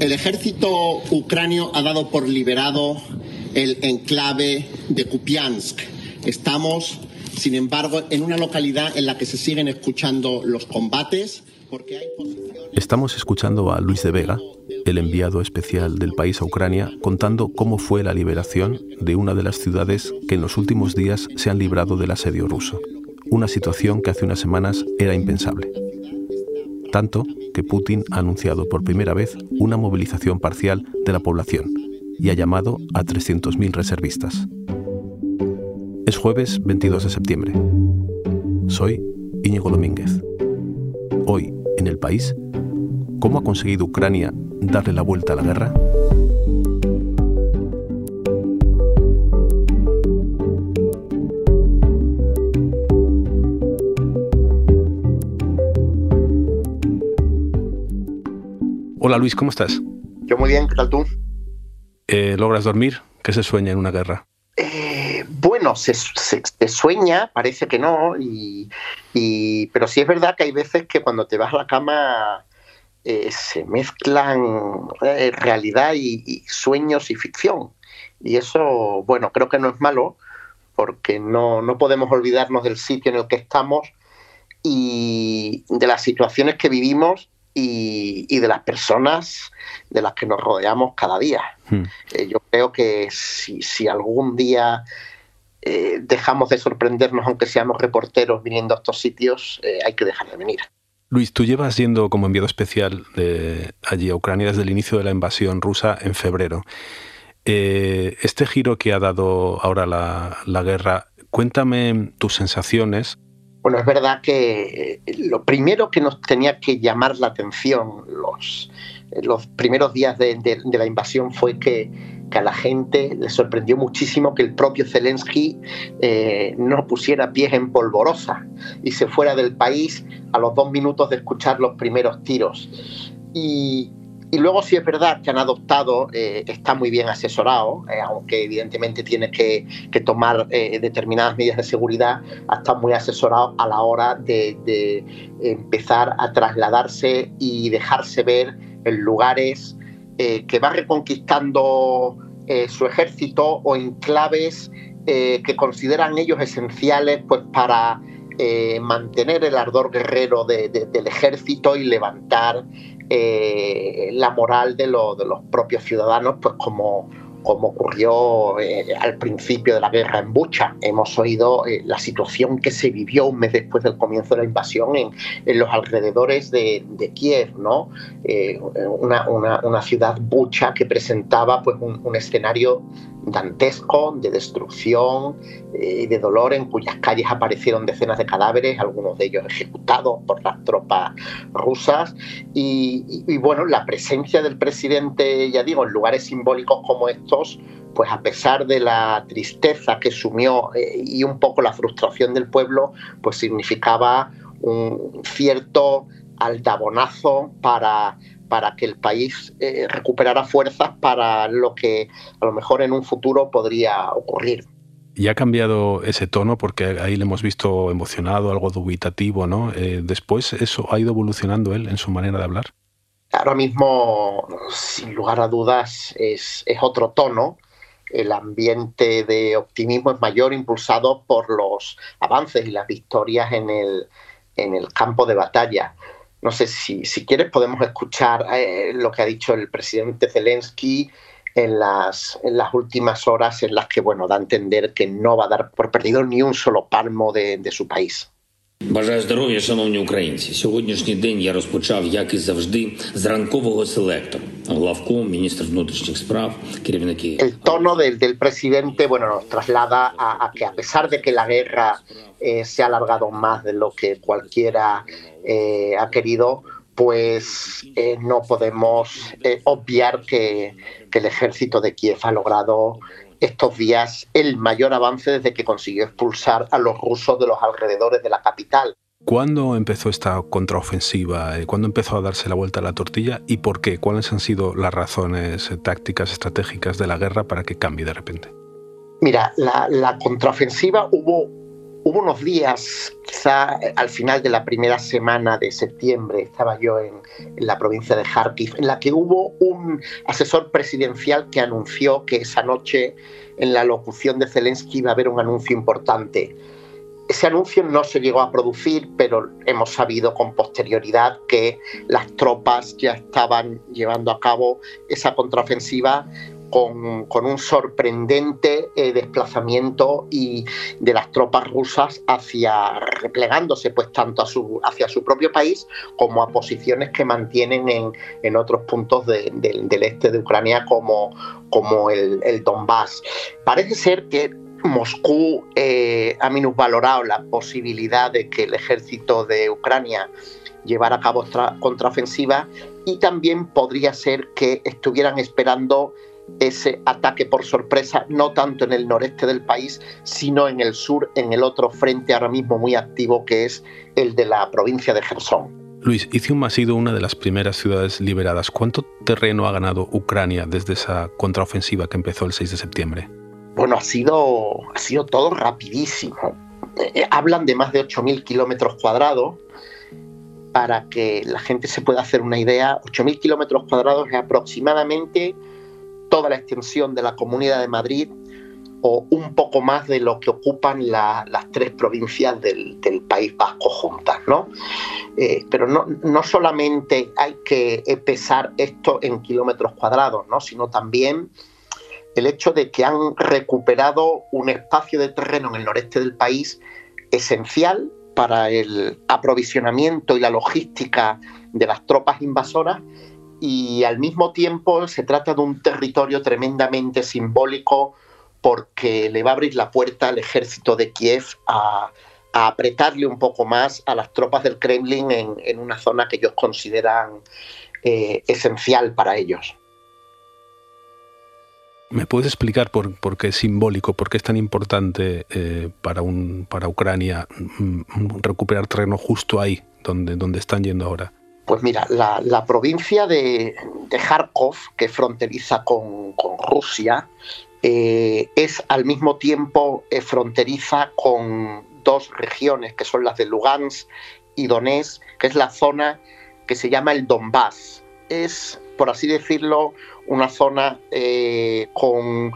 El ejército ucranio ha dado por liberado el enclave de Kupiansk. Estamos, sin embargo, en una localidad en la que se siguen escuchando los combates. Porque hay Estamos escuchando a Luis de Vega, el enviado especial del país a Ucrania, contando cómo fue la liberación de una de las ciudades que en los últimos días se han librado del asedio ruso, una situación que hace unas semanas era impensable. Tanto que Putin ha anunciado por primera vez una movilización parcial de la población y ha llamado a 300.000 reservistas. Es jueves 22 de septiembre. Soy Íñigo Domínguez. Hoy, en el país, ¿cómo ha conseguido Ucrania darle la vuelta a la guerra? Hola Luis, ¿cómo estás? Yo muy bien, ¿qué tal tú? Eh, ¿Logras dormir? ¿Qué se sueña en una guerra? Eh, bueno, se, sueña, parece que no, y, pero sí es verdad que hay veces que cuando te vas a la cama eh, se mezclan realidad y, sueños y ficción. Y eso, bueno, creo que no es malo, porque no, no podemos olvidarnos del sitio en el que estamos y de las situaciones que vivimos y, de las personas de las que nos rodeamos cada día. Hmm. Eh, yo creo que si, algún día eh, dejamos de sorprendernos, aunque seamos reporteros viniendo a estos sitios, eh, hay que dejar de venir. Luis, tú llevas yendo como enviado especial de allí a Ucrania desde el inicio de la invasión rusa en febrero. este giro que ha dado ahora la, la guerra, cuéntame tus sensaciones bueno, es verdad que eh, lo primero que nos tenía que llamar la atención los, los primeros días de, la invasión fue que, a la gente le sorprendió muchísimo que el propio Zelensky eh, no pusiera pies en polvorosa y se fuera del país a los dos minutos de escuchar los primeros tiros. Y, y luego sí es verdad que han adoptado, eh, está muy bien asesorado, eh, aunque evidentemente tiene que, tomar eh, determinadas medidas de seguridad, está muy asesorado a la hora de, empezar a trasladarse y dejarse ver en lugares que va reconquistando su ejército o enclaves que consideran ellos esenciales pues, para mantener el ardor guerrero del ejército y levantar eh, la moral de, de, los propios ciudadanos, pues como, como ocurrió eh, al principio de la guerra en Bucha. Hemos oído eh, la situación que se vivió un mes después del comienzo de la invasión en, en los alrededores de, de Kiev, ¿no? Una, una, una, ciudad Bucha que presentaba pues, un, un escenario dantesco de destrucción y eh, de dolor en cuyas calles aparecieron decenas de cadáveres, algunos de ellos ejecutados por las tropas rusas. Y, bueno, la presencia del presidente, ya digo, en lugares simbólicos como estos, pues a pesar de la tristeza que sumió eh, y un poco la frustración del pueblo, pues significaba un cierto aldabonazo para para que el país eh, recuperara fuerzas para lo que a lo mejor en un futuro podría ocurrir. Y ha cambiado ese tono porque ahí le hemos visto emocionado, algo dubitativo, ¿no? Eh, después eso ha ido evolucionando él en su manera de hablar. Ahora mismo, sin lugar a dudas, es, otro tono. El ambiente de optimismo es mayor, impulsado por los avances y las victorias en el, en el campo de batalla. No sé si, si quieres podemos escuchar eh, lo que ha dicho el presidente Zelensky en las, en las últimas horas en las que bueno, da a entender que no va a dar por perdido ni un solo palmo de su país. Бажаю здоров'я, шановні українці. Сьогоднішній день я розпочав, як і завжди, з ранкового селектору. Главком, міністр внутрішніх справ, керівники. El tono del, del presidente, bueno, nos traslada a, a que a pesar de que la guerra eh, se ha alargado más de lo que cualquiera eh, ha querido, pues eh, no podemos eh, obviar que, que, el ejército de Kiev ha logrado estos días el mayor avance desde que consiguió expulsar a los rusos de los alrededores de la capital. ¿Cuándo empezó esta contraofensiva? ¿Cuándo empezó a darse la vuelta a la tortilla? ¿Y por qué? ¿Cuáles han sido las razones tácticas, estratégicas de la guerra para que cambie de repente? Mira, la, la contraofensiva hubo Hubo unos días, quizá al final de la primera semana de septiembre, estaba yo en, la provincia de Kharkiv, en la que hubo un asesor presidencial que anunció que esa noche en la locución de Zelensky iba a haber un anuncio importante. Ese anuncio no se llegó a producir, pero hemos sabido con posterioridad que las tropas ya estaban llevando a cabo esa contraofensiva con, un sorprendente eh, desplazamiento y de las tropas rusas hacia replegándose pues tanto hacia su propio país como a posiciones que mantienen en, otros puntos del este de Ucrania como, como el, Donbass. Parece ser que Moscú eh, ha minusvalorado la posibilidad de que el ejército de Ucrania llevara a cabo contraofensiva y también podría ser que estuvieran esperando ese ataque por sorpresa, no tanto en el noreste del país, sino en el sur, en el otro frente ahora mismo muy activo que es el de la provincia de Gerson. Luis, Izium ha sido una de las primeras ciudades liberadas. ¿Cuánto terreno ha ganado Ucrania desde esa contraofensiva que empezó el 6 de septiembre? Bueno, ha sido, ha sido todo rapidísimo. Eh, hablan de más de 8.000 kilómetros cuadrados. Para que la gente se pueda hacer una idea, 8.000 kilómetros cuadrados es aproximadamente toda la extensión de la Comunidad de Madrid o un poco más de lo que ocupan las tres provincias del, País Vasco juntas, ¿no? Eh, pero no, no, solamente hay que pesar esto en kilómetros cuadrados, ¿no? Sino también el hecho de que han recuperado un espacio de terreno en el noreste del país esencial para el aprovisionamiento y la logística de las tropas invasoras y al mismo tiempo se trata de un territorio tremendamente simbólico porque le va a abrir la puerta al ejército de Kiev a, apretarle un poco más a las tropas del Kremlin en, una zona que ellos consideran eh, esencial para ellos. ¿Me puedes explicar por, qué es simbólico, por qué es tan importante eh, para, para Ucrania mm, mm, recuperar terreno justo ahí, donde, donde están yendo ahora? Pues mira, la, provincia de, Kharkov, que fronteriza con, Rusia, eh, es al mismo tiempo eh, fronteriza con dos regiones, que son las de Lugansk y Donetsk, que es la zona que se llama el Donbass. Es, por así decirlo, una zona eh, con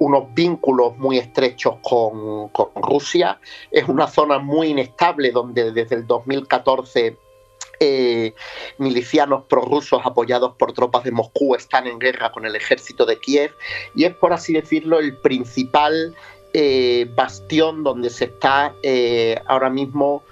unos vínculos muy estrechos con, con, Rusia. Es una zona muy inestable donde desde el 2014 eh, milicianos prorrusos apoyados por tropas de Moscú están en guerra con el ejército de Kiev y es, por así decirlo, el principal eh, bastión donde se está eh, ahora mismo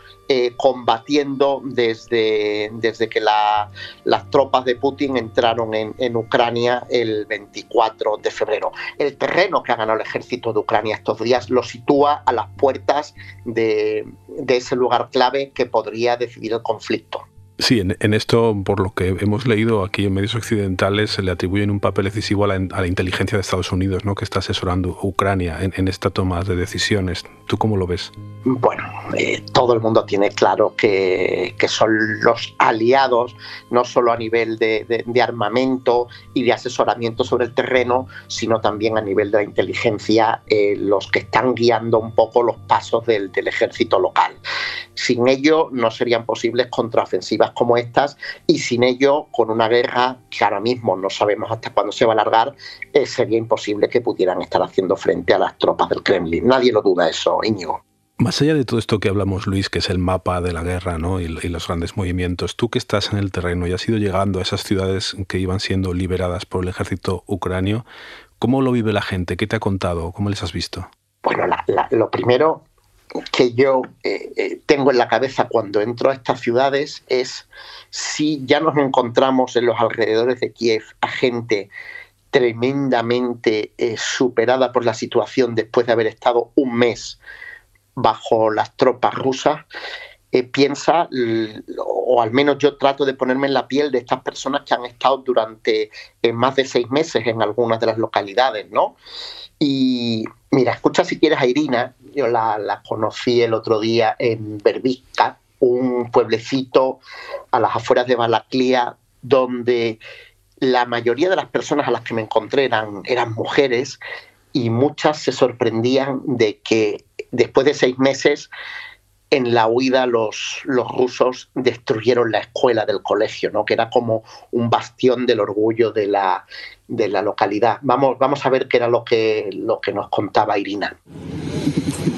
combatiendo desde, desde que las tropas de Putin entraron en, Ucrania el 24 de febrero. El terreno que ha ganado el ejército de Ucrania estos días lo sitúa a las puertas de ese lugar clave que podría decidir el conflicto. Sí, en, esto, por lo que hemos leído aquí en medios occidentales, se le atribuyen un papel decisivo a la, inteligencia de Estados Unidos, ¿no? que está asesorando a Ucrania en, esta toma de decisiones. ¿Tú cómo lo ves? Bueno, eh, todo el mundo tiene claro que, son los aliados, no solo a nivel de, armamento y de asesoramiento sobre el terreno, sino también a nivel de la inteligencia, eh, los que están guiando un poco los pasos del ejército local. Sin ello no serían posibles contraofensivas como estas y sin ello, con una guerra que ahora mismo no sabemos hasta cuándo se va a alargar, eh, sería imposible que pudieran estar haciendo frente a las tropas del Kremlin. Nadie lo duda eso, Íñigo. Más allá de todo esto que hablamos, Luis, que es el mapa de la guerra ¿no? y, y, los grandes movimientos, tú que estás en el terreno y has ido llegando a esas ciudades que iban siendo liberadas por el ejército ucranio, ¿cómo lo vive la gente? ¿Qué te ha contado? ¿Cómo les has visto? Bueno, lo primero que yo eh, eh, tengo en la cabeza cuando entro a estas ciudades es si ya nos encontramos en los alrededores de Kiev a gente tremendamente eh, superada por la situación después de haber estado un mes bajo las tropas rusas, piensa, o al menos yo trato de ponerme en la piel de estas personas que han estado durante más de seis meses en algunas de las localidades, ¿no? Y mira, escucha si quieres a Irina, yo la, conocí el otro día en Berbisca, un pueblecito a las afueras de Balaclía, donde la mayoría de las personas a las que me encontré eran, eran mujeres y muchas se sorprendían de que después de seis meses, en la huida los, los rusos destruyeron la escuela del colegio, ¿no? que era como un bastión del orgullo de la, de la localidad. Vamos, vamos a ver qué era lo que, lo que nos contaba Irina.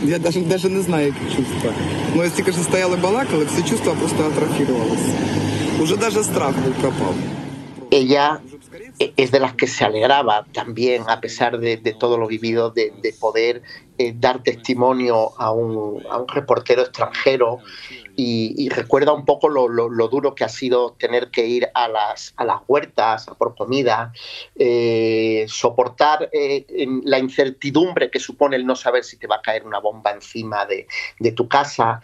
Я даже, даже не знаю, які чувства. Ну, я стільки ж стояли балакали, всі чувства просто атрофірувалися. Уже даже страх був пропав. Ella es de las que se alegraba también, a pesar de, todo lo vivido, de, de poder eh, dar testimonio a un, a un reportero extranjero y, recuerda un poco lo, duro que ha sido tener que ir a las, a las huertas a por comida, eh, soportar eh, la incertidumbre que supone el no saber si te va a caer una bomba encima de, de tu casa.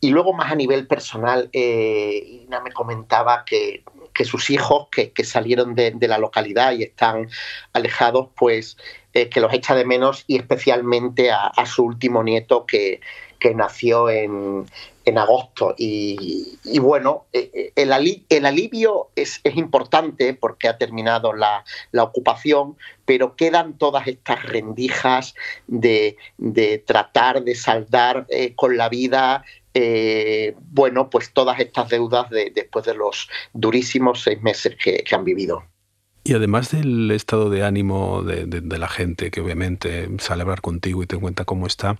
Y luego más a nivel personal, eh, Ina me comentaba que, que sus hijos que, que salieron de, la localidad y están alejados, pues eh, que los echa de menos y especialmente a, su último nieto que, que nació en, en agosto. Y, bueno, eh, el, ali, el, alivio es, es, importante porque ha terminado la, la, ocupación, pero quedan todas estas rendijas de, de tratar de saldar eh, con la vida eh, bueno, pues todas estas deudas de, después de los durísimos seis meses que, han vivido. Y además del estado de ánimo de, la gente, que obviamente sale a hablar contigo y te cuenta cómo está,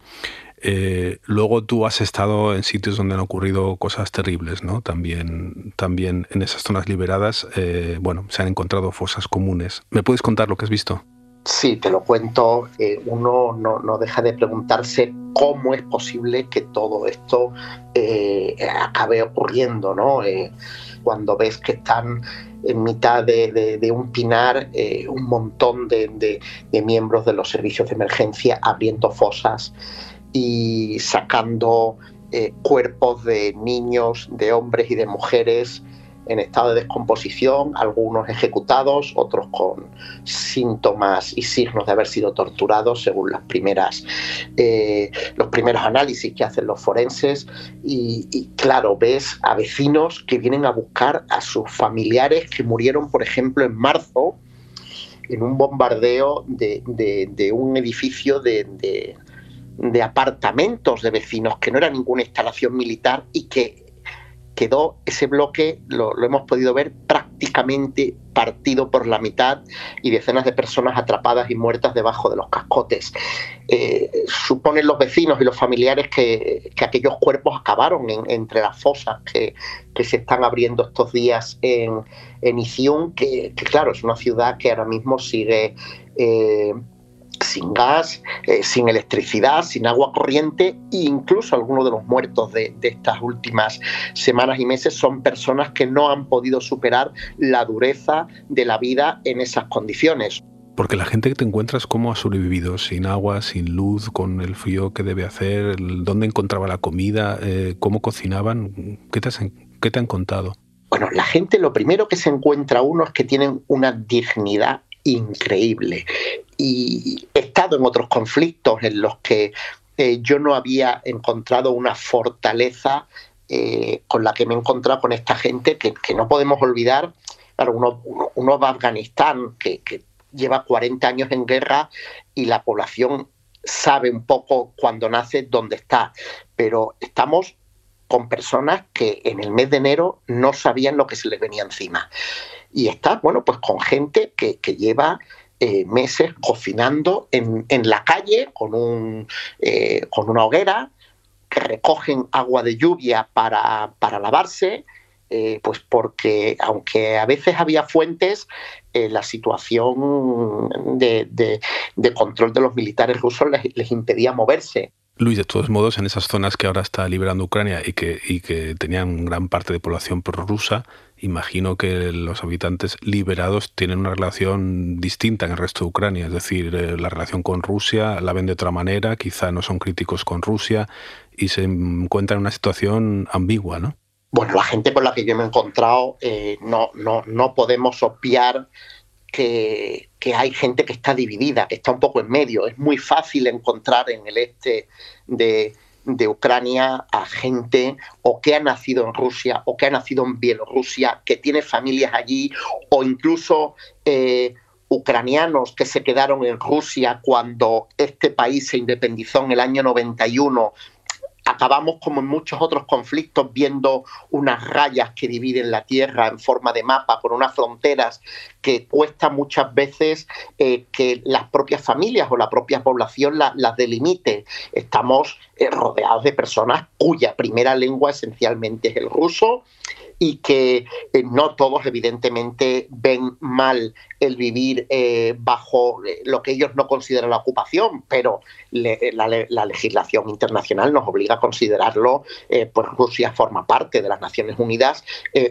eh, luego tú has estado en sitios donde han ocurrido cosas terribles, ¿no? También, también en esas zonas liberadas, eh, bueno, se han encontrado fosas comunes. ¿Me puedes contar lo que has visto? Sí, te lo cuento. Eh, uno no, no, deja de preguntarse cómo es posible que todo esto eh, acabe ocurriendo, ¿no? Eh, cuando ves que están en mitad de, un pinar un montón de, miembros de los servicios de emergencia abriendo fosas y sacando cuerpos de niños, de hombres y de mujeres en estado de descomposición, algunos ejecutados, otros con síntomas y signos de haber sido torturados, según las primeras, eh, los primeros análisis que hacen los forenses. Y, claro, ves a vecinos que vienen a buscar a sus familiares que murieron, por ejemplo, en marzo, en un bombardeo de, de, de un edificio de, de de apartamentos de vecinos, que no era ninguna instalación militar y que quedó ese bloque, lo, hemos podido ver, prácticamente partido por la mitad y decenas de personas atrapadas y muertas debajo de los cascotes. Eh, suponen los vecinos y los familiares que, que aquellos cuerpos acabaron en, entre las fosas que, que, se están abriendo estos días en, en Izium, que, que, claro, es una ciudad que ahora mismo sigue... Eh, sin gas, eh, sin electricidad, sin agua corriente e incluso algunos de los muertos de, de, estas últimas semanas y meses son personas que no han podido superar la dureza de la vida en esas condiciones. Porque la gente que te encuentras, ¿cómo ha sobrevivido? Sin agua, sin luz, con el frío que debe hacer, dónde encontraba la comida, eh, cómo cocinaban, ¿Qué te, has, ¿qué te han contado? Bueno, la gente lo primero que se encuentra uno es que tienen una dignidad increíble. Y he estado en otros conflictos en los que eh, yo no había encontrado una fortaleza eh, con la que me he encontrado con esta gente que, que no podemos olvidar. Claro, uno, uno, va a Afganistán, que, que lleva 40 años en guerra y la población sabe un poco cuando nace dónde está, pero estamos con personas que en el mes de enero no sabían lo que se les venía encima. Y está, bueno, pues con gente que, que lleva eh, meses cocinando en, en, la calle con, un, eh, con una hoguera, que recogen agua de lluvia para, para lavarse, eh, pues porque aunque a veces había fuentes, eh, la situación de, de, control de los militares rusos les, les impedía moverse. Luis, de todos modos, en esas zonas que ahora está liberando Ucrania y que, y que tenían gran parte de población prorrusa, imagino que los habitantes liberados tienen una relación distinta en el resto de Ucrania, es decir, eh, la relación con Rusia la ven de otra manera, quizá no son críticos con Rusia y se encuentran en una situación ambigua, ¿no? Bueno, la gente con la que yo me he encontrado eh, no, no, no podemos obviar que, que, hay gente que está dividida, que está un poco en medio. Es muy fácil encontrar en el este de, de, Ucrania a gente o que ha nacido en Rusia o que ha nacido en Bielorrusia, que tiene familias allí o incluso eh, ucranianos que se quedaron en Rusia cuando este país se independizó en el año 91 acabamos como en muchos otros conflictos viendo unas rayas que dividen la tierra en forma de mapa con unas fronteras que cuesta muchas veces eh, que las propias familias o la propia población las delimite. Estamos eh, rodeados de personas cuya primera lengua esencialmente es el ruso y que eh, no todos evidentemente ven mal el vivir eh, bajo eh, lo que ellos no consideran la ocupación, pero la, legislación internacional nos obliga a considerarlo, pues Rusia forma parte de las Naciones Unidas,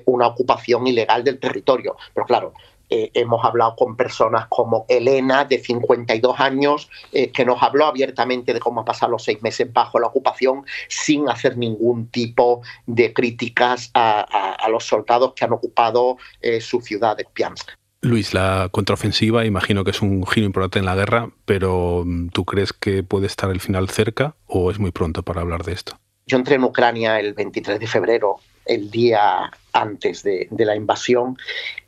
una ocupación ilegal del territorio. Pero claro, eh, hemos hablado con personas como Elena, de 52 años, eh, que nos habló abiertamente de cómo ha pasado los seis meses bajo la ocupación sin hacer ningún tipo de críticas a, los soldados que han ocupado eh, su ciudad de Piansk. Luis, la contraofensiva imagino que es un giro importante en la guerra, pero mm, ¿tú crees que puede estar el final cerca o es muy pronto para hablar de esto? Yo entré en Ucrania el 23 de febrero el día antes de, la invasión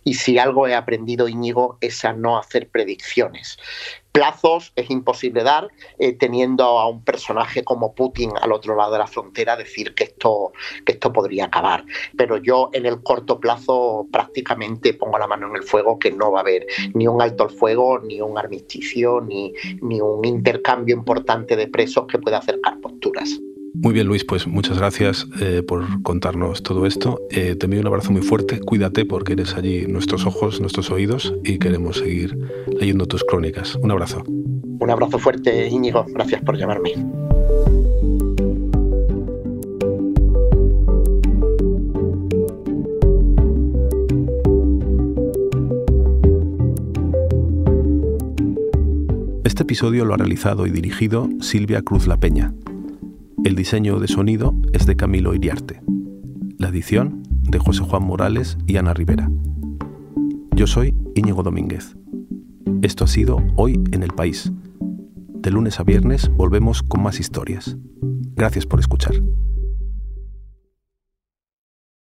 y si algo he aprendido, Íñigo, es a no hacer predicciones. Plazos es imposible dar, eh, teniendo a un personaje como Putin al otro lado de la frontera decir que esto, que esto podría acabar. Pero yo en el corto plazo prácticamente pongo la mano en el fuego que no va a haber ni un alto el fuego, ni un armisticio, ni, ni un intercambio importante de presos que pueda acercar posturas. Muy bien, Luis, pues muchas gracias eh, por contarnos todo esto. Eh, te envío un abrazo muy fuerte, cuídate porque eres allí nuestros ojos, nuestros oídos y queremos seguir leyendo tus crónicas. Un abrazo. Un abrazo fuerte, Íñigo. Gracias por llamarme. Este episodio lo ha realizado y dirigido Silvia Cruz La Peña. El diseño de sonido es de Camilo Iriarte. La edición de José Juan Morales y Ana Rivera. Yo soy Íñigo Domínguez. Esto ha sido Hoy en el País. De lunes a viernes volvemos con más historias. Gracias por escuchar.